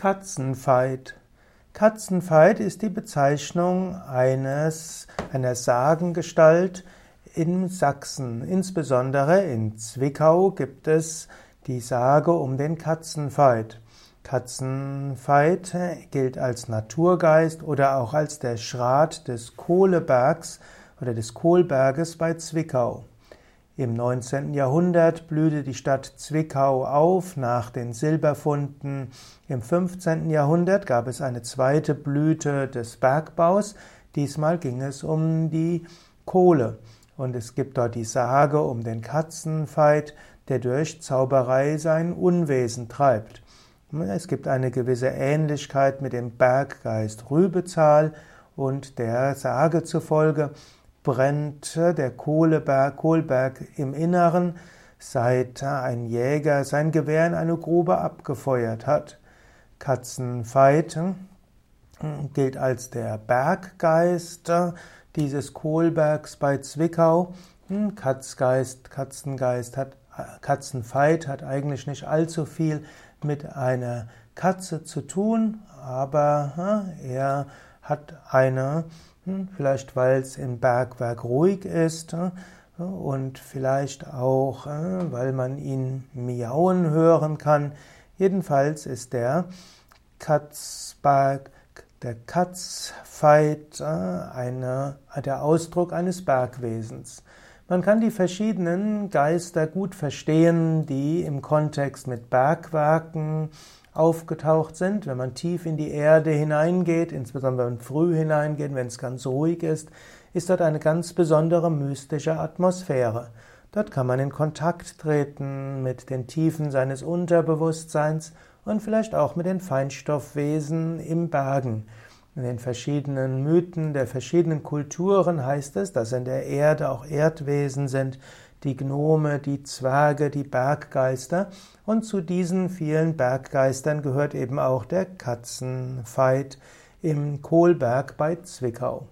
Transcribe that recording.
Katzenveit. Katzenveit ist die Bezeichnung eines, einer Sagengestalt in Sachsen. Insbesondere in Zwickau gibt es die Sage um den Katzenveit. Katzenveit gilt als Naturgeist oder auch als der Schrat des Kohlebergs oder des Kohlberges bei Zwickau. Im 19. Jahrhundert blühte die Stadt Zwickau auf nach den Silberfunden. Im 15. Jahrhundert gab es eine zweite Blüte des Bergbaus. Diesmal ging es um die Kohle. Und es gibt dort die Sage um den Katzenfeit, der durch Zauberei sein Unwesen treibt. Es gibt eine gewisse Ähnlichkeit mit dem Berggeist Rübezahl und der Sage zufolge brennt der Kohleberg, Kohlberg im Inneren, seit ein Jäger sein Gewehr in eine Grube abgefeuert hat. Katzenveit hm, gilt als der Berggeist dieses Kohlbergs bei Zwickau. Hm, Katzgeist, Katzengeist hat, Katzenveit hat eigentlich nicht allzu viel mit einer Katze zu tun, aber hm, er hat eine vielleicht weil es im Bergwerk ruhig ist hm, und vielleicht auch, hm, weil man ihn miauen hören kann. Jedenfalls ist der Katzberg, der Katzfeit eine, der Ausdruck eines Bergwesens. Man kann die verschiedenen Geister gut verstehen, die im Kontext mit Bergwerken aufgetaucht sind. Wenn man tief in die Erde hineingeht, insbesondere wenn man früh hineingeht, wenn es ganz ruhig ist, ist dort eine ganz besondere mystische Atmosphäre. Dort kann man in Kontakt treten mit den Tiefen seines Unterbewusstseins und vielleicht auch mit den Feinstoffwesen im Bergen. In den verschiedenen Mythen der verschiedenen Kulturen heißt es, dass in der Erde auch Erdwesen sind, die Gnome, die Zwerge, die Berggeister. Und zu diesen vielen Berggeistern gehört eben auch der Katzenveit im Kohlberg bei Zwickau.